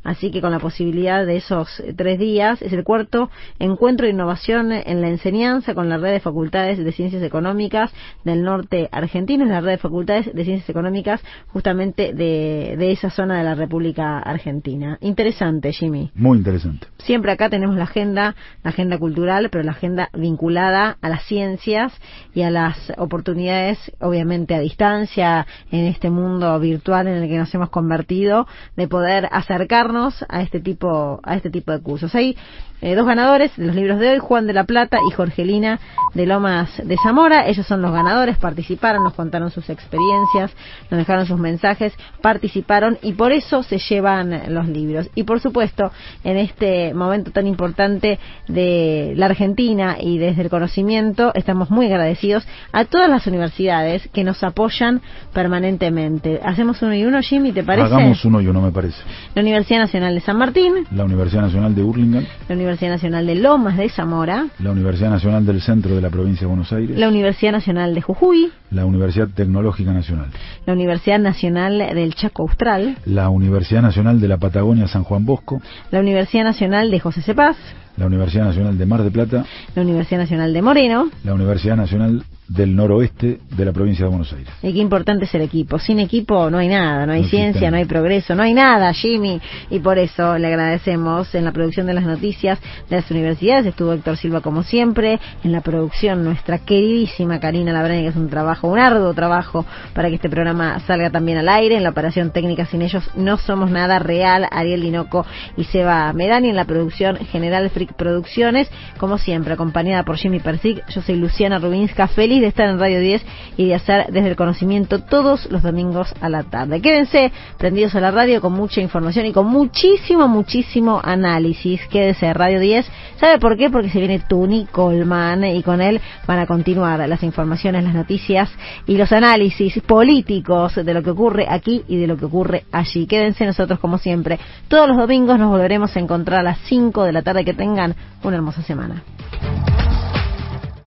Así que con la posibilidad de esos tres días, es el cuarto encuentro de innovación en la enseñanza con la red de facultades de ciencias económicas del norte argentino, la red de facultades de ciencias económicas justamente de, de esa zona de la República Argentina. Interesante, Jimmy. Muy interesante. Siempre acá tenemos la agenda, la agenda cultural, pero la agenda vinculada a las ciencias y a las oportunidades, obviamente a distancia, en este mundo virtual en el que nos hemos convertido, de poder acercarnos a este tipo a este tipo de cursos. Hay eh, dos ganadores de los libros de hoy, Juan de la Plata y Jorgelina de Lomas de Zamora. Ellos son los ganadores, participaron, nos contaron sus experiencias, nos dejaron sus mensajes, participaron y por eso se llevan los libros. Y por supuesto, en este momento tan importante de la Argentina y desde el conocimiento, estamos muy agradecidos a todas las universidades que nos apoyan permanentemente. Hacemos uno y uno, Jimmy, ¿te parece? Hagamos uno y uno, me parece. La Universidad Nacional de San Martín. La Universidad Nacional de Urlingan. La Universidad Nacional de Lomas de Zamora, la Universidad Nacional del Centro de la Provincia de Buenos Aires, la Universidad Nacional de Jujuy, la Universidad Tecnológica Nacional, la Universidad Nacional del Chaco Austral, la Universidad Nacional de la Patagonia San Juan Bosco, la Universidad Nacional de José Cepaz, la Universidad Nacional de Mar de Plata, la Universidad Nacional de Moreno, la Universidad Nacional del noroeste de la provincia de Buenos Aires. Y qué importante es el equipo. Sin equipo no hay nada, no hay ciencia, no hay progreso, no hay nada, Jimmy. Y por eso le agradecemos en la producción de las noticias de las universidades. Estuvo Héctor Silva como siempre. En la producción nuestra queridísima Karina Labrani, que es un trabajo, un arduo trabajo para que este programa salga también al aire. En la operación técnica sin ellos no somos nada real. Ariel Dinoco y Seba Medani en la producción general Freak Producciones. Como siempre, acompañada por Jimmy Persic. Yo soy Luciana Rubinska. De estar en Radio 10 y de hacer desde el conocimiento todos los domingos a la tarde. Quédense prendidos a la radio con mucha información y con muchísimo, muchísimo análisis. Quédese Radio 10. ¿Sabe por qué? Porque se viene Tuni Colman y con él van a continuar las informaciones, las noticias y los análisis políticos de lo que ocurre aquí y de lo que ocurre allí. Quédense nosotros como siempre. Todos los domingos nos volveremos a encontrar a las 5 de la tarde. Que tengan una hermosa semana.